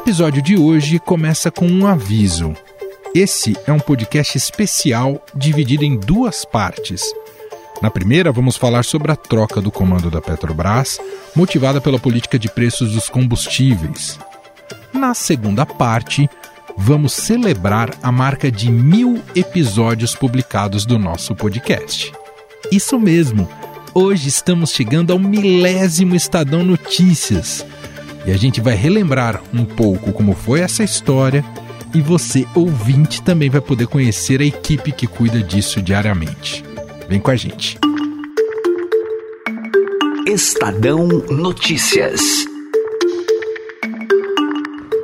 episódio de hoje começa com um aviso. Esse é um podcast especial dividido em duas partes. Na primeira, vamos falar sobre a troca do comando da Petrobras, motivada pela política de preços dos combustíveis. Na segunda parte, vamos celebrar a marca de mil episódios publicados do nosso podcast. Isso mesmo, hoje estamos chegando ao milésimo Estadão Notícias. E a gente vai relembrar um pouco como foi essa história e você, ouvinte, também vai poder conhecer a equipe que cuida disso diariamente. Vem com a gente. Estadão Notícias.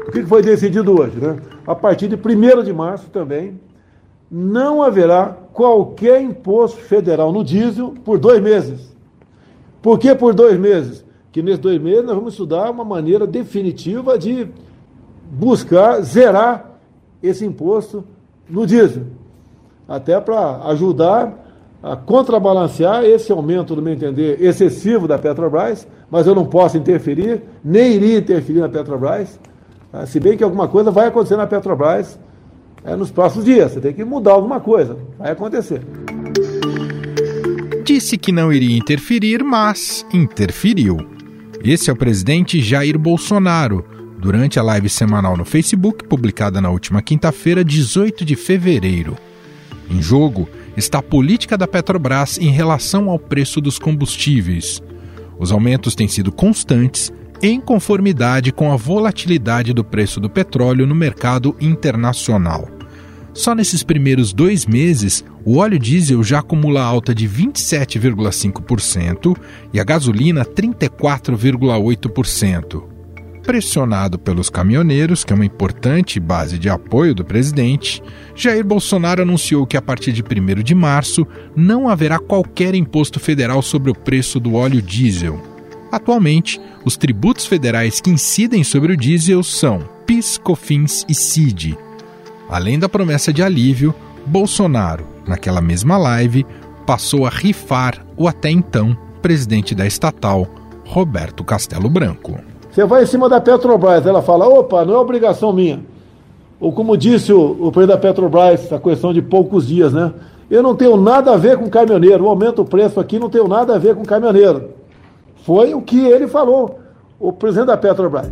O que foi decidido hoje, né? A partir de 1 de março também não haverá qualquer imposto federal no diesel por dois meses. Por que por dois meses? Que nesses dois meses nós vamos estudar uma maneira definitiva de buscar zerar esse imposto no diesel. Até para ajudar a contrabalancear esse aumento, no meu entender, excessivo da Petrobras, mas eu não posso interferir, nem iria interferir na Petrobras, tá? se bem que alguma coisa vai acontecer na Petrobras é, nos próximos dias, você tem que mudar alguma coisa, vai acontecer. Disse que não iria interferir, mas interferiu. Esse é o presidente Jair Bolsonaro, durante a live semanal no Facebook, publicada na última quinta-feira, 18 de fevereiro. Em jogo está a política da Petrobras em relação ao preço dos combustíveis. Os aumentos têm sido constantes, em conformidade com a volatilidade do preço do petróleo no mercado internacional. Só nesses primeiros dois meses, o óleo diesel já acumula alta de 27,5% e a gasolina 34,8% pressionado pelos caminhoneiros, que é uma importante base de apoio do presidente, Jair Bolsonaro anunciou que a partir de 1 de março não haverá qualquer imposto federal sobre o preço do óleo diesel. Atualmente, os tributos federais que incidem sobre o diesel são PIS, COFINS e CID. Além da promessa de alívio, Bolsonaro, naquela mesma live, passou a rifar o até então presidente da estatal, Roberto Castelo Branco. Você vai em cima da Petrobras, ela fala, opa, não é obrigação minha. Ou como disse o, o presidente da Petrobras, a questão de poucos dias, né? Eu não tenho nada a ver com caminhoneiro, o aumento do preço aqui não tem nada a ver com caminhoneiro. Foi o que ele falou, o presidente da Petrobras.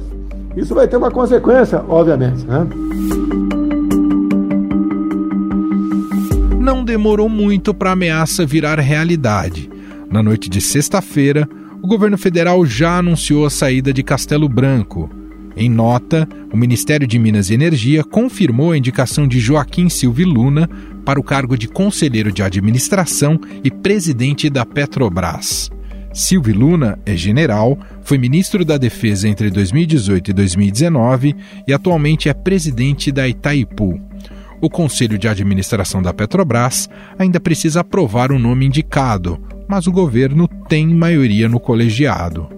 Isso vai ter uma consequência, obviamente, né? Não demorou muito para a ameaça virar realidade. Na noite de sexta-feira, o governo federal já anunciou a saída de Castelo Branco. Em nota, o Ministério de Minas e Energia confirmou a indicação de Joaquim Silvio Luna para o cargo de conselheiro de administração e presidente da Petrobras. Silvio Luna é general, foi ministro da Defesa entre 2018 e 2019 e atualmente é presidente da Itaipu. O Conselho de Administração da Petrobras ainda precisa aprovar o nome indicado, mas o governo tem maioria no colegiado.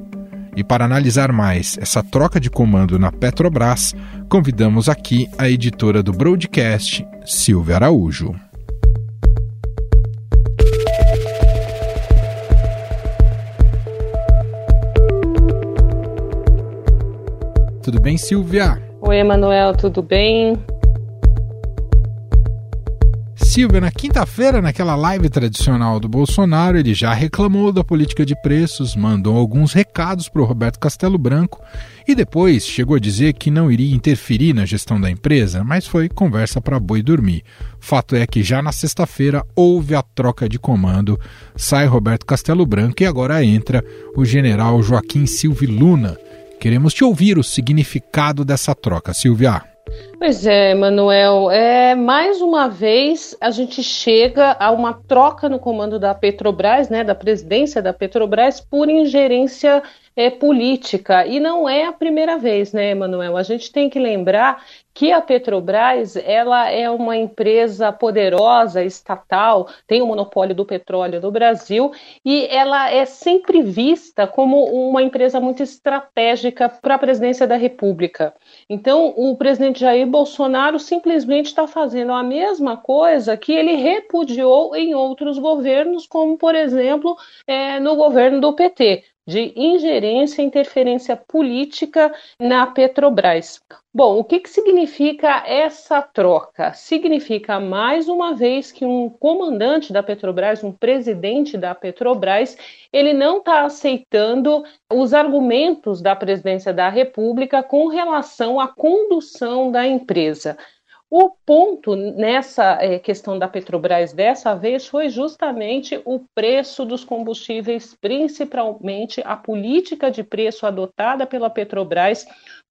E para analisar mais essa troca de comando na Petrobras, convidamos aqui a editora do broadcast, Silvia Araújo. Tudo bem, Silvia? Oi, Emanuel, tudo bem? Silvia, na quinta-feira, naquela live tradicional do Bolsonaro, ele já reclamou da política de preços, mandou alguns recados para o Roberto Castelo Branco e depois chegou a dizer que não iria interferir na gestão da empresa, mas foi conversa para boi dormir. Fato é que já na sexta-feira houve a troca de comando, sai Roberto Castelo Branco e agora entra o general Joaquim Silvio Luna. Queremos te ouvir o significado dessa troca, Silvia. Pois é, Manuel. É, mais uma vez a gente chega a uma troca no comando da Petrobras, né, da presidência da Petrobras, por ingerência é, política. E não é a primeira vez, né, Manuel? A gente tem que lembrar que a Petrobras ela é uma empresa poderosa, estatal, tem o monopólio do petróleo no Brasil e ela é sempre vista como uma empresa muito estratégica para a presidência da República. Então, o presidente Jair Bolsonaro simplesmente está fazendo a mesma coisa que ele repudiou em outros governos, como, por exemplo, é, no governo do PT de ingerência e interferência política na Petrobras. Bom, o que, que significa essa troca? Significa, mais uma vez, que um comandante da Petrobras, um presidente da Petrobras, ele não está aceitando os argumentos da presidência da República com relação à condução da empresa. O ponto nessa é, questão da Petrobras dessa vez foi justamente o preço dos combustíveis, principalmente a política de preço adotada pela Petrobras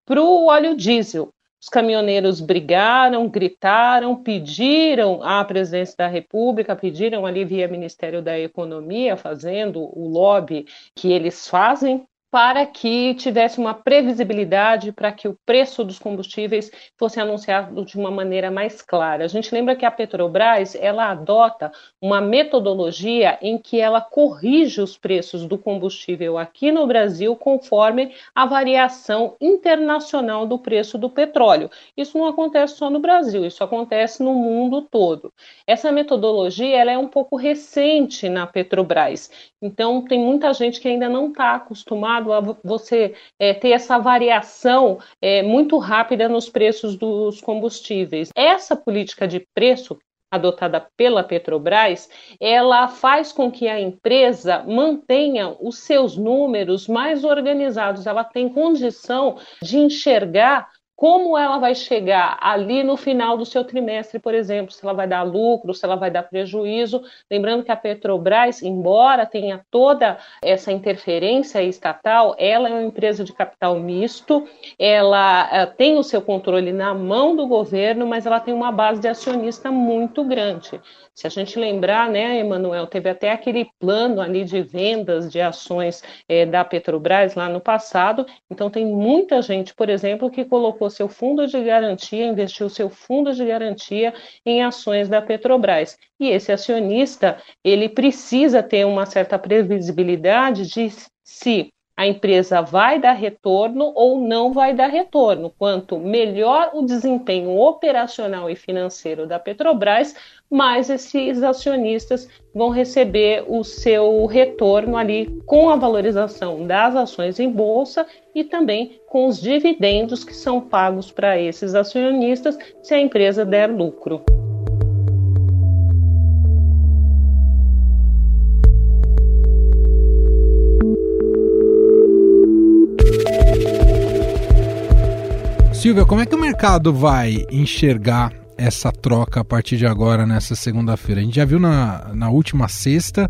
para o óleo diesel. Os caminhoneiros brigaram, gritaram, pediram à presidência da República, pediram ali via Ministério da Economia, fazendo o lobby que eles fazem para que tivesse uma previsibilidade, para que o preço dos combustíveis fosse anunciado de uma maneira mais clara. A gente lembra que a Petrobras ela adota uma metodologia em que ela corrige os preços do combustível aqui no Brasil conforme a variação internacional do preço do petróleo. Isso não acontece só no Brasil, isso acontece no mundo todo. Essa metodologia ela é um pouco recente na Petrobras, então tem muita gente que ainda não está acostumada a você é, ter essa variação é, muito rápida nos preços dos combustíveis. Essa política de preço adotada pela Petrobras, ela faz com que a empresa mantenha os seus números mais organizados, ela tem condição de enxergar como ela vai chegar ali no final do seu trimestre, por exemplo, se ela vai dar lucro, se ela vai dar prejuízo. Lembrando que a Petrobras, embora tenha toda essa interferência estatal, ela é uma empresa de capital misto, ela uh, tem o seu controle na mão do governo, mas ela tem uma base de acionista muito grande. Se a gente lembrar, né, Emanuel, teve até aquele plano ali de vendas de ações é, da Petrobras lá no passado. Então, tem muita gente, por exemplo, que colocou seu fundo de garantia, investiu seu fundo de garantia em ações da Petrobras. E esse acionista, ele precisa ter uma certa previsibilidade de se a empresa vai dar retorno ou não vai dar retorno. Quanto melhor o desempenho operacional e financeiro da Petrobras, mais esses acionistas vão receber o seu retorno ali com a valorização das ações em bolsa e também com os dividendos que são pagos para esses acionistas se a empresa der lucro. Silvia, como é que o mercado vai enxergar essa troca a partir de agora, nessa segunda-feira? A gente já viu na, na última sexta,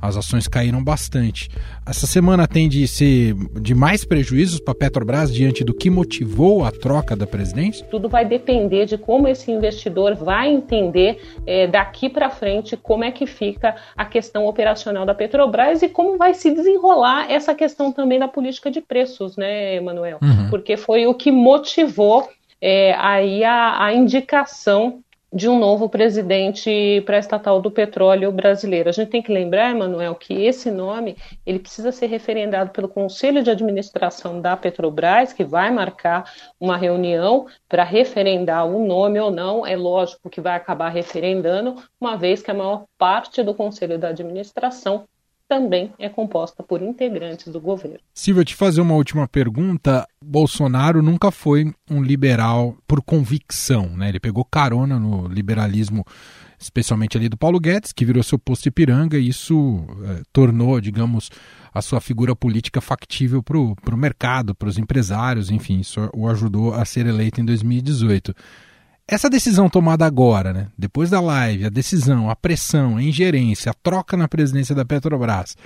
as ações caíram bastante. Essa semana tem de ser de mais prejuízos para a Petrobras diante do que motivou a troca da presidência? Tudo vai depender de como esse investidor vai entender é, daqui para frente como é que fica a questão operacional da Petrobras e como vai se desenrolar essa questão também da política de preços, né, Emanuel? Uhum. Porque foi o que motivou é, aí a, a indicação de um novo presidente para a estatal do petróleo brasileiro. A gente tem que lembrar, Emanuel, que esse nome ele precisa ser referendado pelo Conselho de Administração da Petrobras, que vai marcar uma reunião para referendar o nome ou não. É lógico que vai acabar referendando, uma vez que a maior parte do Conselho da Administração também é composta por integrantes do governo. Silvia, te fazer uma última pergunta. Bolsonaro nunca foi um liberal por convicção, né? Ele pegou carona no liberalismo, especialmente ali do Paulo Guedes, que virou seu posto Ipiranga, e isso é, tornou, digamos, a sua figura política factível para o mercado, para os empresários, enfim, isso o ajudou a ser eleito em 2018. Essa decisão tomada agora, né, depois da live, a decisão, a pressão, a ingerência, a troca na presidência da Petrobras,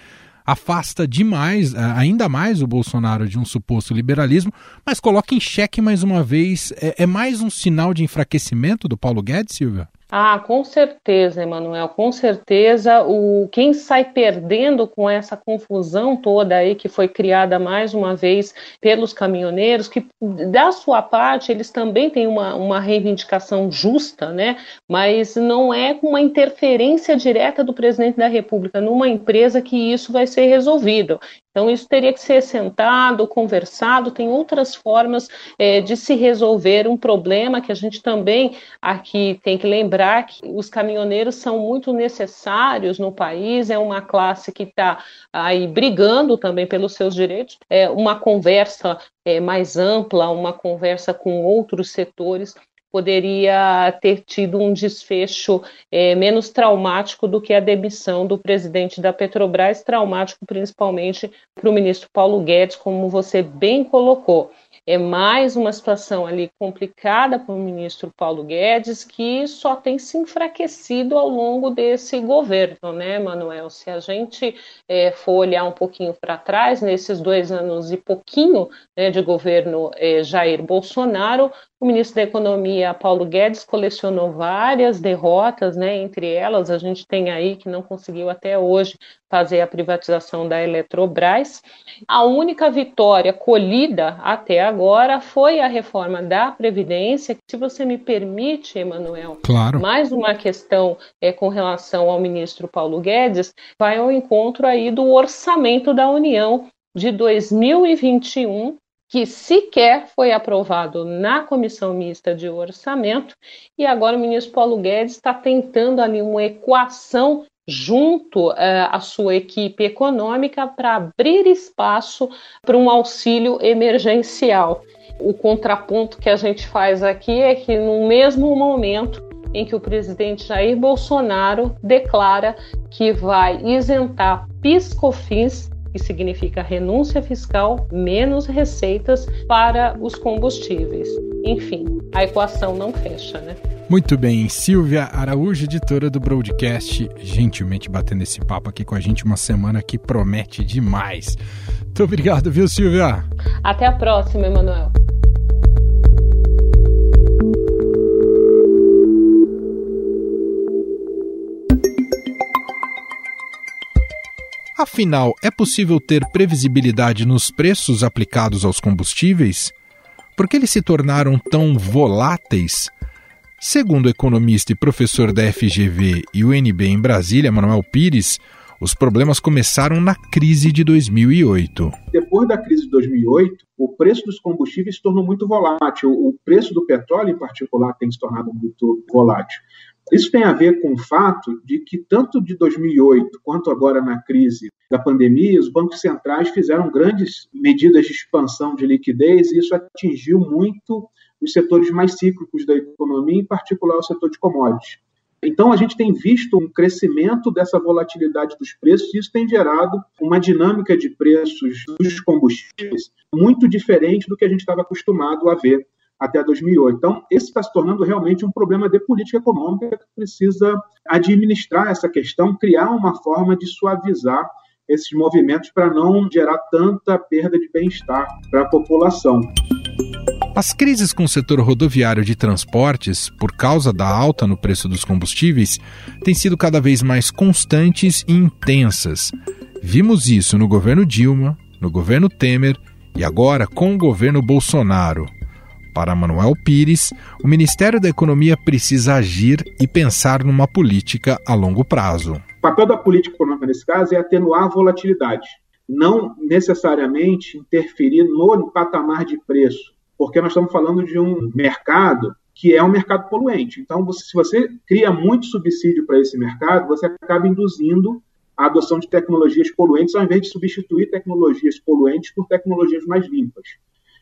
afasta demais, ainda mais o Bolsonaro de um suposto liberalismo, mas coloca em xeque mais uma vez. É, é mais um sinal de enfraquecimento do Paulo Guedes, Silvia? Ah, com certeza, Emanuel, com certeza. O quem sai perdendo com essa confusão toda aí que foi criada mais uma vez pelos caminhoneiros, que da sua parte eles também têm uma, uma reivindicação justa, né? Mas não é com uma interferência direta do presidente da República numa empresa que isso vai ser resolvido. Então, isso teria que ser sentado, conversado, tem outras formas é, de se resolver um problema que a gente também aqui tem que lembrar que os caminhoneiros são muito necessários no país, é uma classe que está aí brigando também pelos seus direitos, é uma conversa é, mais ampla, uma conversa com outros setores poderia ter tido um desfecho é, menos traumático do que a demissão do presidente da Petrobras, traumático principalmente para o ministro Paulo Guedes, como você bem colocou é mais uma situação ali complicada para o ministro Paulo Guedes, que só tem se enfraquecido ao longo desse governo, né, Manuel? Se a gente é, for olhar um pouquinho para trás, nesses dois anos e pouquinho né, de governo é, Jair Bolsonaro, o ministro da Economia, Paulo Guedes, colecionou várias derrotas, né? entre elas a gente tem aí que não conseguiu até hoje fazer a privatização da Eletrobras. A única vitória colhida até agora foi a reforma da Previdência. Se você me permite, Emanuel, claro. mais uma questão é, com relação ao ministro Paulo Guedes, vai ao encontro aí do orçamento da União de 2021 que sequer foi aprovado na comissão mista de orçamento, e agora o ministro Paulo Guedes está tentando ali uma equação junto uh, à sua equipe econômica para abrir espaço para um auxílio emergencial. O contraponto que a gente faz aqui é que no mesmo momento em que o presidente Jair Bolsonaro declara que vai isentar piscofins que significa renúncia fiscal menos receitas para os combustíveis. Enfim, a equação não fecha, né? Muito bem, Silvia Araújo, editora do Broadcast, gentilmente batendo esse papo aqui com a gente uma semana que promete demais. Muito obrigado, viu, Silvia? Até a próxima, Emanuel. Afinal, é possível ter previsibilidade nos preços aplicados aos combustíveis? Por que eles se tornaram tão voláteis? Segundo o economista e professor da FGV e UNB em Brasília, Manuel Pires, os problemas começaram na crise de 2008. Depois da crise de 2008, o preço dos combustíveis se tornou muito volátil. O preço do petróleo, em particular, tem se tornado muito volátil. Isso tem a ver com o fato de que, tanto de 2008 quanto agora na crise da pandemia, os bancos centrais fizeram grandes medidas de expansão de liquidez e isso atingiu muito os setores mais cíclicos da economia, em particular o setor de commodities. Então, a gente tem visto um crescimento dessa volatilidade dos preços e isso tem gerado uma dinâmica de preços dos combustíveis muito diferente do que a gente estava acostumado a ver até 2008. Então, esse está se tornando realmente um problema de política econômica que precisa administrar essa questão, criar uma forma de suavizar esses movimentos para não gerar tanta perda de bem-estar para a população. As crises com o setor rodoviário de transportes, por causa da alta no preço dos combustíveis, têm sido cada vez mais constantes e intensas. Vimos isso no governo Dilma, no governo Temer e agora com o governo Bolsonaro. Para Manuel Pires, o Ministério da Economia precisa agir e pensar numa política a longo prazo. O papel da política econômica nesse caso é atenuar a volatilidade, não necessariamente interferir no patamar de preço, porque nós estamos falando de um mercado que é um mercado poluente. Então, se você cria muito subsídio para esse mercado, você acaba induzindo a adoção de tecnologias poluentes ao invés de substituir tecnologias poluentes por tecnologias mais limpas.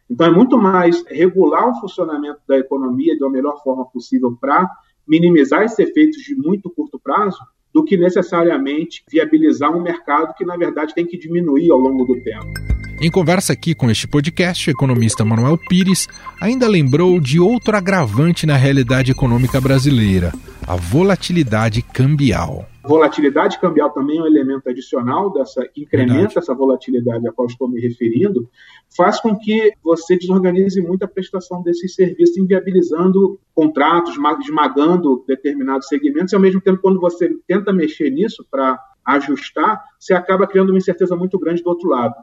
Então, é muito mais regular o funcionamento da economia da melhor forma possível para minimizar esses efeitos de muito curto prazo do que necessariamente viabilizar um mercado que, na verdade, tem que diminuir ao longo do tempo. Em conversa aqui com este podcast, o economista Manuel Pires ainda lembrou de outro agravante na realidade econômica brasileira: a volatilidade cambial. Volatilidade cambial também é um elemento adicional dessa que incrementa Verdade. essa volatilidade a qual estou me referindo, faz com que você desorganize muito a prestação desses serviços, inviabilizando contratos, esmagando determinados segmentos, e ao mesmo tempo, quando você tenta mexer nisso para ajustar, você acaba criando uma incerteza muito grande do outro lado.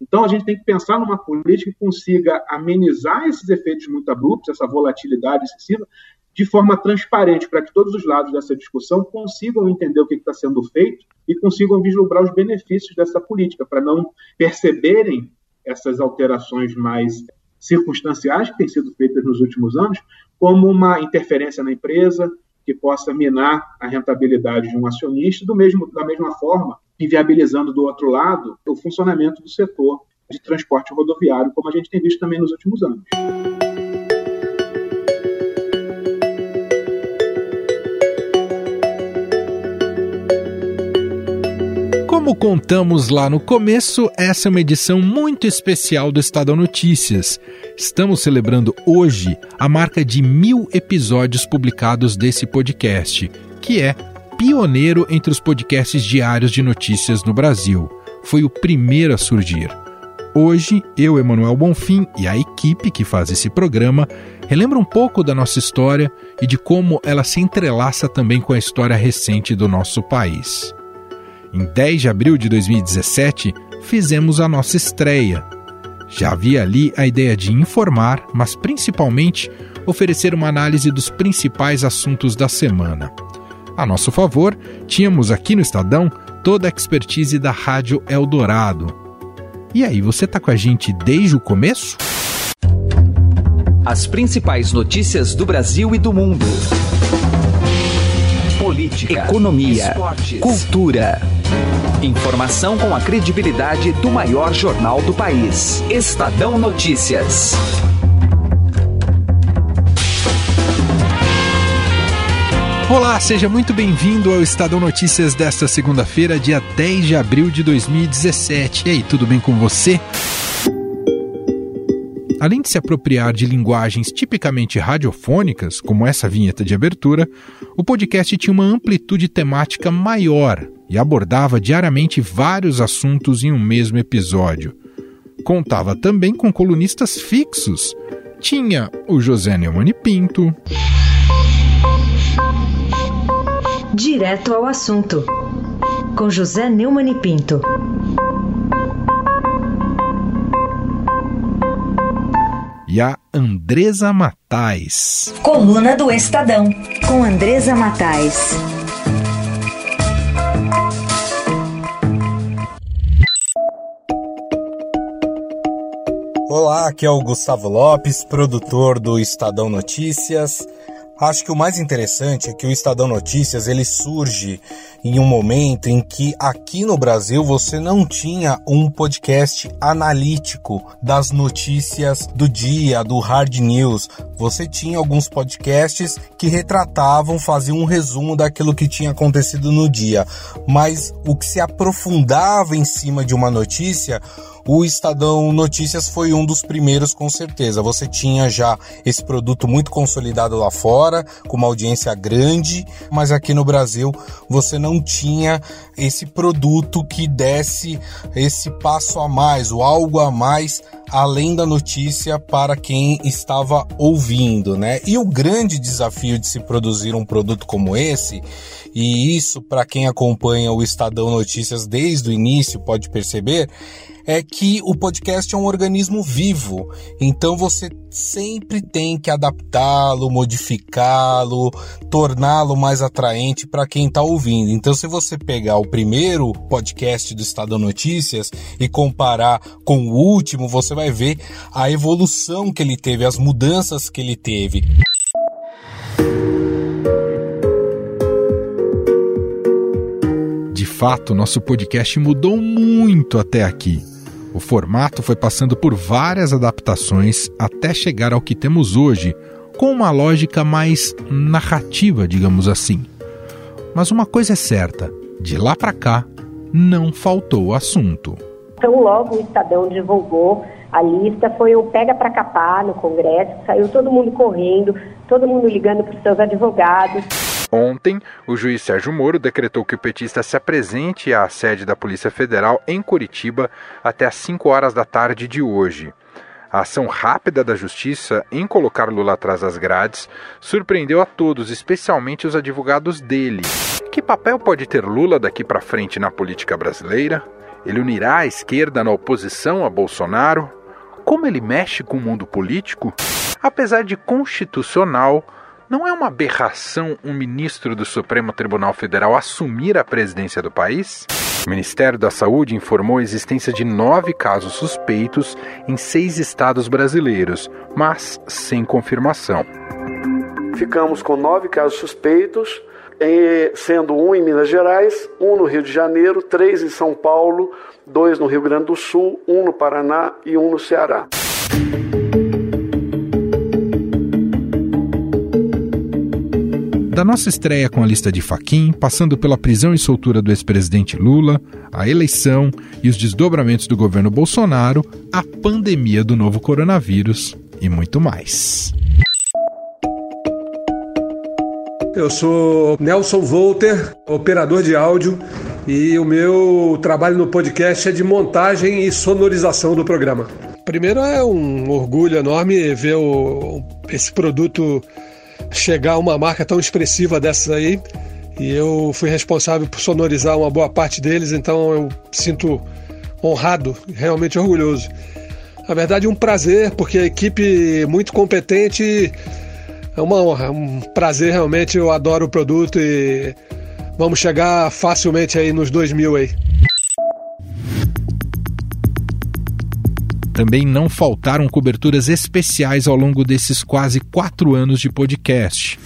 Então, a gente tem que pensar numa política que consiga amenizar esses efeitos muito abruptos, essa volatilidade excessiva, de forma transparente, para que todos os lados dessa discussão consigam entender o que está sendo feito e consigam vislumbrar os benefícios dessa política, para não perceberem essas alterações mais circunstanciais que têm sido feitas nos últimos anos como uma interferência na empresa que possa minar a rentabilidade de um acionista, do mesmo, da mesma forma, inviabilizando do outro lado o funcionamento do setor de transporte rodoviário, como a gente tem visto também nos últimos anos. Como contamos lá no começo, essa é uma edição muito especial do Estadão Notícias. Estamos celebrando hoje a marca de mil episódios publicados desse podcast, que é pioneiro entre os podcasts diários de notícias no Brasil. Foi o primeiro a surgir. Hoje, eu, Emanuel Bonfim e a equipe que faz esse programa relembra um pouco da nossa história e de como ela se entrelaça também com a história recente do nosso país. Em 10 de abril de 2017, fizemos a nossa estreia. Já havia ali a ideia de informar, mas principalmente oferecer uma análise dos principais assuntos da semana. A nosso favor, tínhamos aqui no Estadão toda a expertise da Rádio Eldorado. E aí, você está com a gente desde o começo? As principais notícias do Brasil e do mundo. Política, economia, esportes, cultura. Informação com a credibilidade do maior jornal do país. Estadão Notícias. Olá, seja muito bem-vindo ao Estadão Notícias desta segunda-feira, dia 10 de abril de 2017. E aí, tudo bem com você? Além de se apropriar de linguagens tipicamente radiofônicas, como essa vinheta de abertura, o podcast tinha uma amplitude temática maior e abordava diariamente vários assuntos em um mesmo episódio. Contava também com colunistas fixos. Tinha o José Neumann Pinto. Direto ao assunto, com José Neumann Pinto. e a Andresa Matais. Coluna do Estadão, com Andresa Matais. Olá, aqui é o Gustavo Lopes, produtor do Estadão Notícias. Acho que o mais interessante é que o Estadão Notícias ele surge em um momento em que aqui no Brasil você não tinha um podcast analítico das notícias do dia, do hard news. Você tinha alguns podcasts que retratavam, faziam um resumo daquilo que tinha acontecido no dia, mas o que se aprofundava em cima de uma notícia o Estadão Notícias foi um dos primeiros, com certeza. Você tinha já esse produto muito consolidado lá fora, com uma audiência grande, mas aqui no Brasil você não tinha esse produto que desse esse passo a mais, o algo a mais além da notícia para quem estava ouvindo, né? E o grande desafio de se produzir um produto como esse, e isso para quem acompanha o Estadão Notícias desde o início pode perceber, é que o podcast é um organismo vivo, então você sempre tem que adaptá-lo, modificá-lo, torná-lo mais atraente para quem está ouvindo. Então, se você pegar o primeiro podcast do Estado Notícias e comparar com o último, você vai ver a evolução que ele teve, as mudanças que ele teve. De fato, nosso podcast mudou muito até aqui. O formato foi passando por várias adaptações até chegar ao que temos hoje, com uma lógica mais narrativa, digamos assim. Mas uma coisa é certa: de lá para cá, não faltou assunto. Então, logo o Estadão divulgou a lista, foi o pega para capar no Congresso, saiu todo mundo correndo, todo mundo ligando para os seus advogados. Ontem, o juiz Sérgio Moro decretou que o petista se apresente à sede da Polícia Federal em Curitiba até às 5 horas da tarde de hoje. A ação rápida da justiça em colocar Lula atrás das grades surpreendeu a todos, especialmente os advogados dele. Que papel pode ter Lula daqui para frente na política brasileira? Ele unirá a esquerda na oposição a Bolsonaro? Como ele mexe com o mundo político? Apesar de constitucional, Não é uma aberração um ministro do Supremo Tribunal Federal assumir a presidência do país? O Ministério da Saúde informou a existência de nove casos suspeitos em seis estados brasileiros, mas sem confirmação. Ficamos com nove casos suspeitos, sendo um em Minas Gerais, um no Rio de Janeiro, três em São Paulo, dois no Rio Grande do Sul, um no Paraná e um no Ceará. Da nossa estreia com a lista de Faquim, passando pela prisão e soltura do ex-presidente Lula, a eleição e os desdobramentos do governo Bolsonaro, a pandemia do novo coronavírus e muito mais. Eu sou Nelson Volter, operador de áudio, e o meu trabalho no podcast é de montagem e sonorização do programa. Primeiro é um orgulho enorme ver o, esse produto chegar uma marca tão expressiva dessas aí. E eu fui responsável por sonorizar uma boa parte deles, então eu sinto honrado, realmente orgulhoso. Na verdade, um prazer, porque a equipe muito competente é uma honra, um prazer realmente. Eu adoro o produto e vamos chegar facilmente aí nos 2 mil aí. Também não faltaram coberturas especiais ao longo desses quase quatro anos de podcast.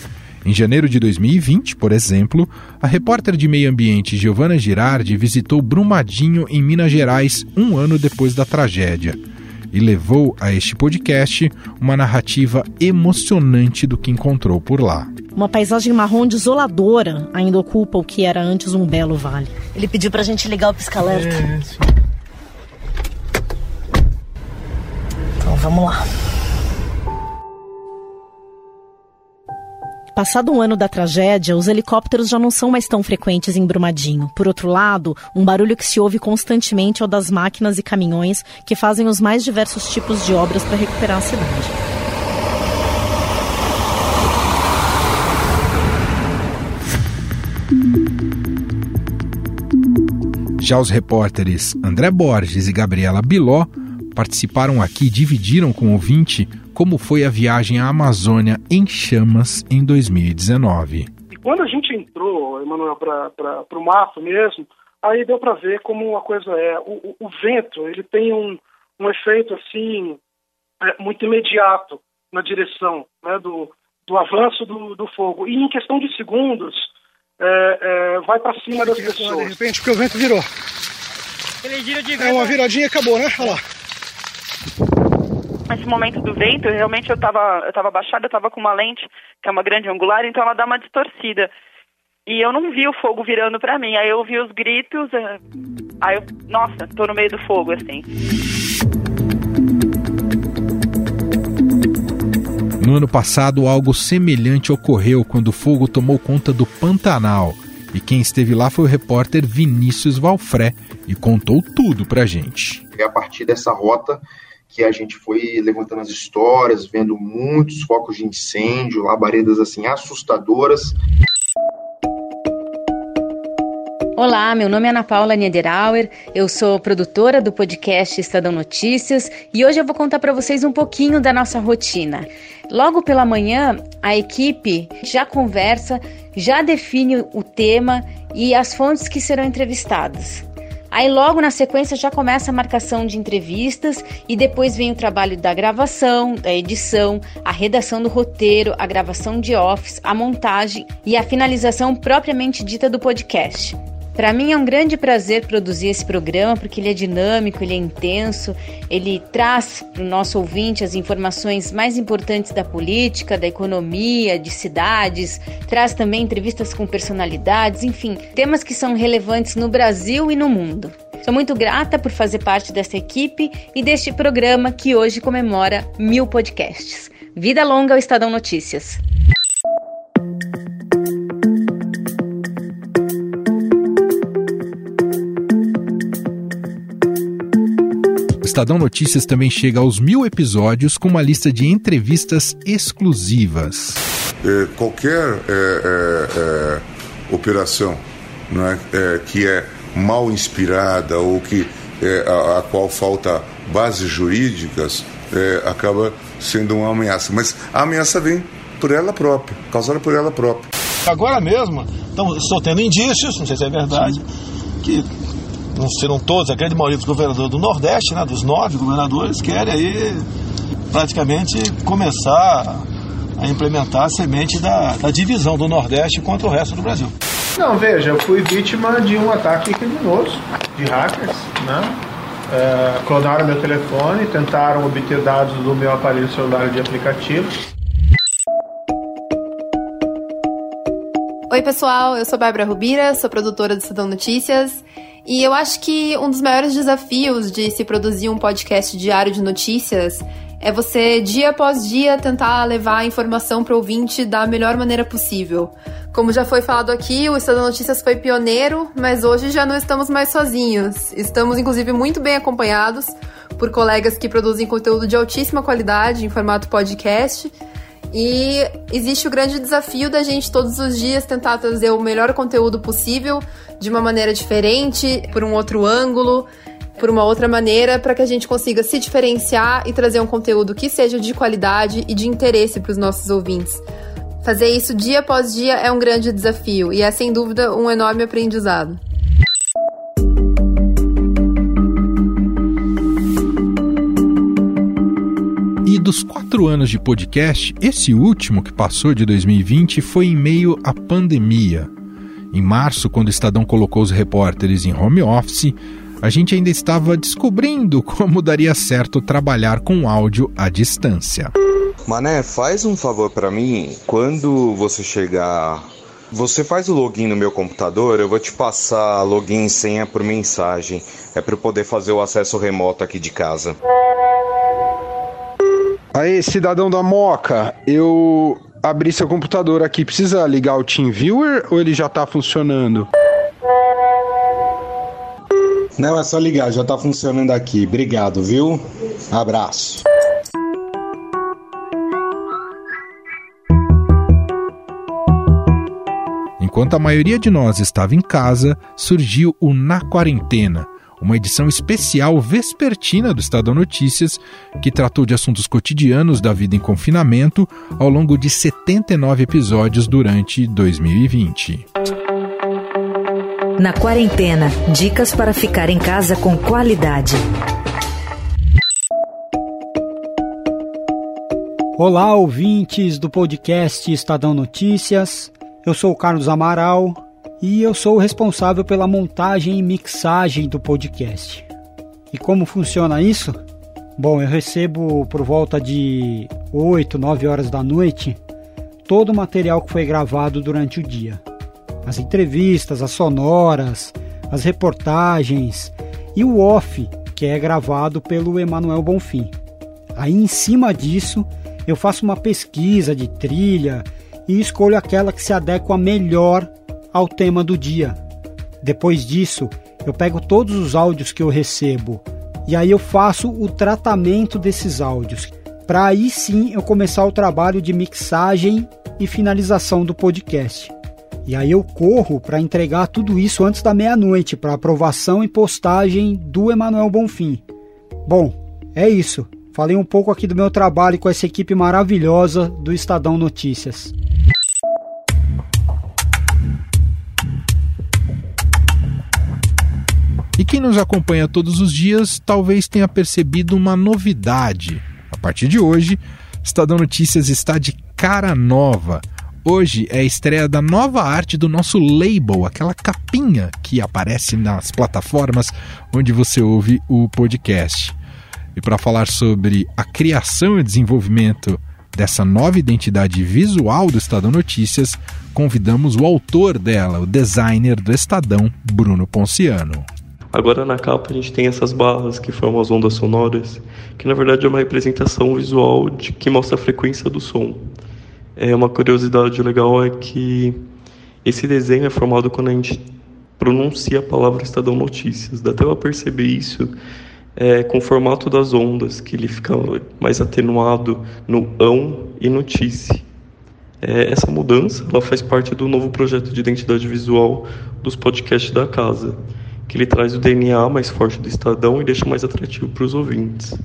Em janeiro de 2020, por exemplo, a repórter de meio ambiente Giovana Girardi visitou Brumadinho, em Minas Gerais, um ano depois da tragédia. E levou a este podcast uma narrativa emocionante do que encontrou por lá. Uma paisagem marrom desoladora ainda ocupa o que era antes um belo vale. Ele pediu pra gente ligar o pisca-alerta. É, sim. vamos lá. Passado um ano da tragédia, os helicópteros já não são mais tão frequentes em Brumadinho. Por outro lado, um barulho que se ouve constantemente é o das máquinas e caminhões que fazem os mais diversos tipos de obras para recuperar a cidade. Já os repórteres André Borges e Gabriela Biló participaram aqui e dividiram com o ouvinte como foi a viagem à Amazônia em chamas em 2019. E quando a gente entrou, Emanuel, para o mato mesmo, aí deu para ver como a coisa é. O, o, o, vento ele tem um, um efeito assim é, muito imediato na direção né, do, do avanço do, do fogo. E em questão de segundos, é, é, vai para cima das pessoas. De repente, porque o vento virou. É uma viradinha e acabou, né? Olha lá. Nesse momento do vento, realmente eu estava eu tava baixada, eu estava com uma lente, que é uma grande angular, então ela dá uma distorcida. E eu não vi o fogo virando para mim. Aí eu ouvi os gritos, é, aí eu, nossa, tô no meio do fogo, assim. No ano passado, algo semelhante ocorreu quando o fogo tomou conta do Pantanal. E quem esteve lá foi o repórter Vinícius Valfré e contou tudo pra gente. É a partir dessa rota que a gente foi levantando as histórias, vendo muitos focos de incêndio, labaredas assim assustadoras. Olá, meu nome é Ana Paula Niederauer, eu sou produtora do podcast Estadão Notícias e hoje eu vou contar para vocês um pouquinho da nossa rotina. Logo pela manhã, a equipe já conversa, já define o tema e as fontes que serão entrevistadas. Aí logo na sequência já começa a marcação de entrevistas e depois vem o trabalho da gravação, da edição, a redação do roteiro, a gravação de office, a montagem e a finalização propriamente dita do podcast. Para mim é um grande prazer produzir esse programa porque ele é dinâmico, ele é intenso, ele traz para o nosso ouvinte as informações mais importantes da política, da economia, de cidades, traz também entrevistas com personalidades, enfim, temas que são relevantes no Brasil e no mundo. Sou muito grata por fazer parte dessa equipe e deste programa que hoje comemora mil podcasts. Vida longa ao Estadão Notícias. Estadão Notícias também chega aos mil episódios com uma lista de entrevistas exclusivas. É, qualquer é, é, é operação é, é, que é mal inspirada ou que a, a, qual falta bases jurídicas acaba sendo uma ameaça. Mas a ameaça vem por ela própria, causada por ela própria. Agora mesmo, então, estou tendo indícios, não sei se é verdade, que não serão todos, a grande maioria dos governadores do Nordeste, né, dos nove governadores, querem aí praticamente começar a implementar a semente da, da divisão do Nordeste contra o resto do Brasil. Não, veja, eu fui vítima de um ataque criminoso de hackers, né? É, clonaram meu telefone, tentaram obter dados do meu aparelho celular de aplicativo. Oi, pessoal, eu sou Bárbara Rubira, sou produtora do Estadão Notícias. E eu acho que um dos maiores desafios de se produzir um podcast diário de notícias é você, dia após dia, tentar levar a informação para o ouvinte da melhor maneira possível. Como já foi falado aqui, o Estado Notícias foi pioneiro, mas hoje já não estamos mais sozinhos. Estamos, inclusive, muito bem acompanhados por colegas que produzem conteúdo de altíssima qualidade em formato podcast. E existe o grande desafio da gente todos os dias tentar trazer o melhor conteúdo possível de uma maneira diferente, por um outro ângulo por uma outra maneira para que a gente consiga se diferenciar e trazer um conteúdo que seja de qualidade e de interesse para os nossos ouvintes. Fazer isso dia após dia é um grande desafio e é sem dúvida um enorme aprendizado. Dos quatro anos de podcast, esse último que passou de 2020 foi em meio à pandemia. Em março, quando o Estadão colocou os repórteres em home office, a gente ainda estava descobrindo como daria certo trabalhar com áudio à distância. Mané, faz um favor para mim. Quando você chegar, você faz o login no meu computador, eu vou te passar login e senha por mensagem. É para eu poder fazer o acesso remoto aqui de casa. Aí, cidadão da Moca, eu abri seu computador aqui. Precisa ligar o TeamViewer ou ele já está funcionando? Não, é só ligar, já tá funcionando aqui. Obrigado, viu? Abraço. Enquanto a maioria de nós estava em casa, surgiu o Na Quarentena, uma edição especial vespertina do Estadão Notícias que tratou de assuntos cotidianos da vida em confinamento ao longo de 79 episódios durante 2020. Na quarentena, dicas para ficar em casa com qualidade. Olá, ouvintes do podcast Estadão Notícias. Eu sou o Carlos Amaral e eu sou o responsável pela montagem e mixagem do podcast. E como funciona isso? Bom, eu recebo por volta de 8, 9 horas da noite todo o material que foi gravado durante o dia as entrevistas, as sonoras, as reportagens e o off, que é gravado pelo Emanuel Bonfim. Aí em cima disso, eu faço uma pesquisa de trilha e escolho aquela que se adequa melhor ao tema do dia. Depois disso, eu pego todos os áudios que eu recebo e aí eu faço o tratamento desses áudios, para aí sim eu começar o trabalho de mixagem e finalização do podcast. E aí eu corro para entregar tudo isso antes da meia-noite para aprovação e postagem do Emanuel Bonfim. Bom, é isso. Falei um pouco aqui do meu trabalho com essa equipe maravilhosa do Estadão Notícias. E quem nos acompanha todos os dias talvez tenha percebido uma novidade. A partir de hoje, Estadão Notícias está de cara nova Hoje é a estreia da nova arte do nosso label, aquela capinha que aparece nas plataformas onde você ouve o podcast. E para falar sobre a criação e desenvolvimento dessa nova identidade visual do Estadão Notícias, convidamos o autor dela, o designer do Estadão, Bruno Ponciano. Agora na capa a gente tem essas barras que formam as ondas sonoras, que na verdade é uma representação visual de que mostra a frequência do som. É uma curiosidade legal é que esse desenho é formado quando a gente pronuncia a palavra Estadão Notícias. Dá até para perceber isso é, com o formato das ondas, que ele fica mais atenuado no ão e notícia. É, essa mudança ela faz parte do novo projeto de identidade visual dos podcasts da casa, que ele traz o DNA mais forte do Estadão e deixa mais atrativo para os ouvintes.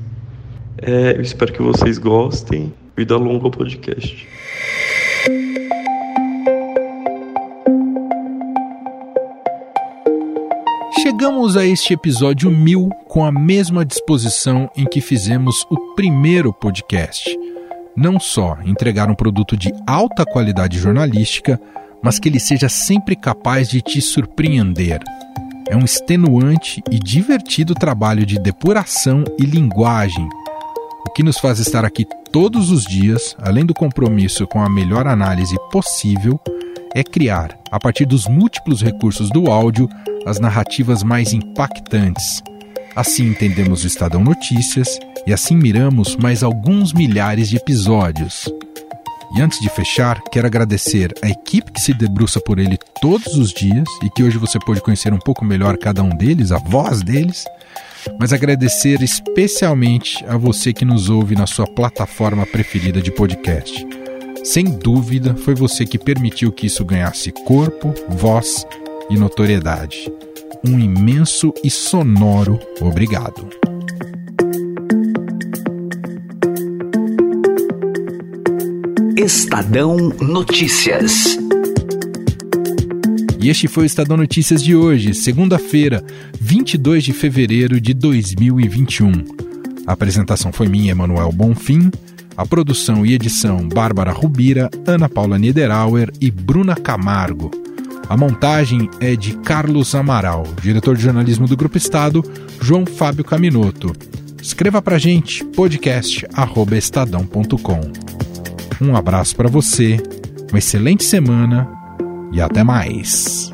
É, eu espero que vocês gostem. Vida longa ao podcast. Chegamos a este episódio mil com a mesma disposição em que fizemos o primeiro podcast. Não só entregar um produto de alta qualidade jornalística, mas que ele seja sempre capaz de te surpreender. É um extenuante e divertido trabalho de depuração e linguagem, o que nos faz estar aqui todos os dias, além do compromisso com a melhor análise possível, é criar, a partir dos múltiplos recursos do áudio, as narrativas mais impactantes. Assim entendemos o Estadão Notícias e assim miramos mais alguns milhares de episódios. E antes de fechar, quero agradecer a equipe que se debruça por ele todos os dias e que hoje você pode conhecer um pouco melhor cada um deles, a voz deles. Mas agradecer especialmente a você que nos ouve na sua plataforma preferida de podcast. Sem dúvida, foi você que permitiu que isso ganhasse corpo, voz e notoriedade. Um imenso e sonoro obrigado. Estadão Notícias. E este foi o Estadão Notícias de hoje, segunda-feira, 22 de fevereiro de 2021. A apresentação foi minha, Emanuel Bonfim. A produção e edição, Bárbara Rubira, Ana Paula Niederauer e Bruna Camargo. A montagem é de Carlos Amaral, diretor de jornalismo do Grupo Estado, João Fábio Caminoto. Escreva pra gente, podcast.estadão.com. Um abraço para você, uma excelente semana e até mais.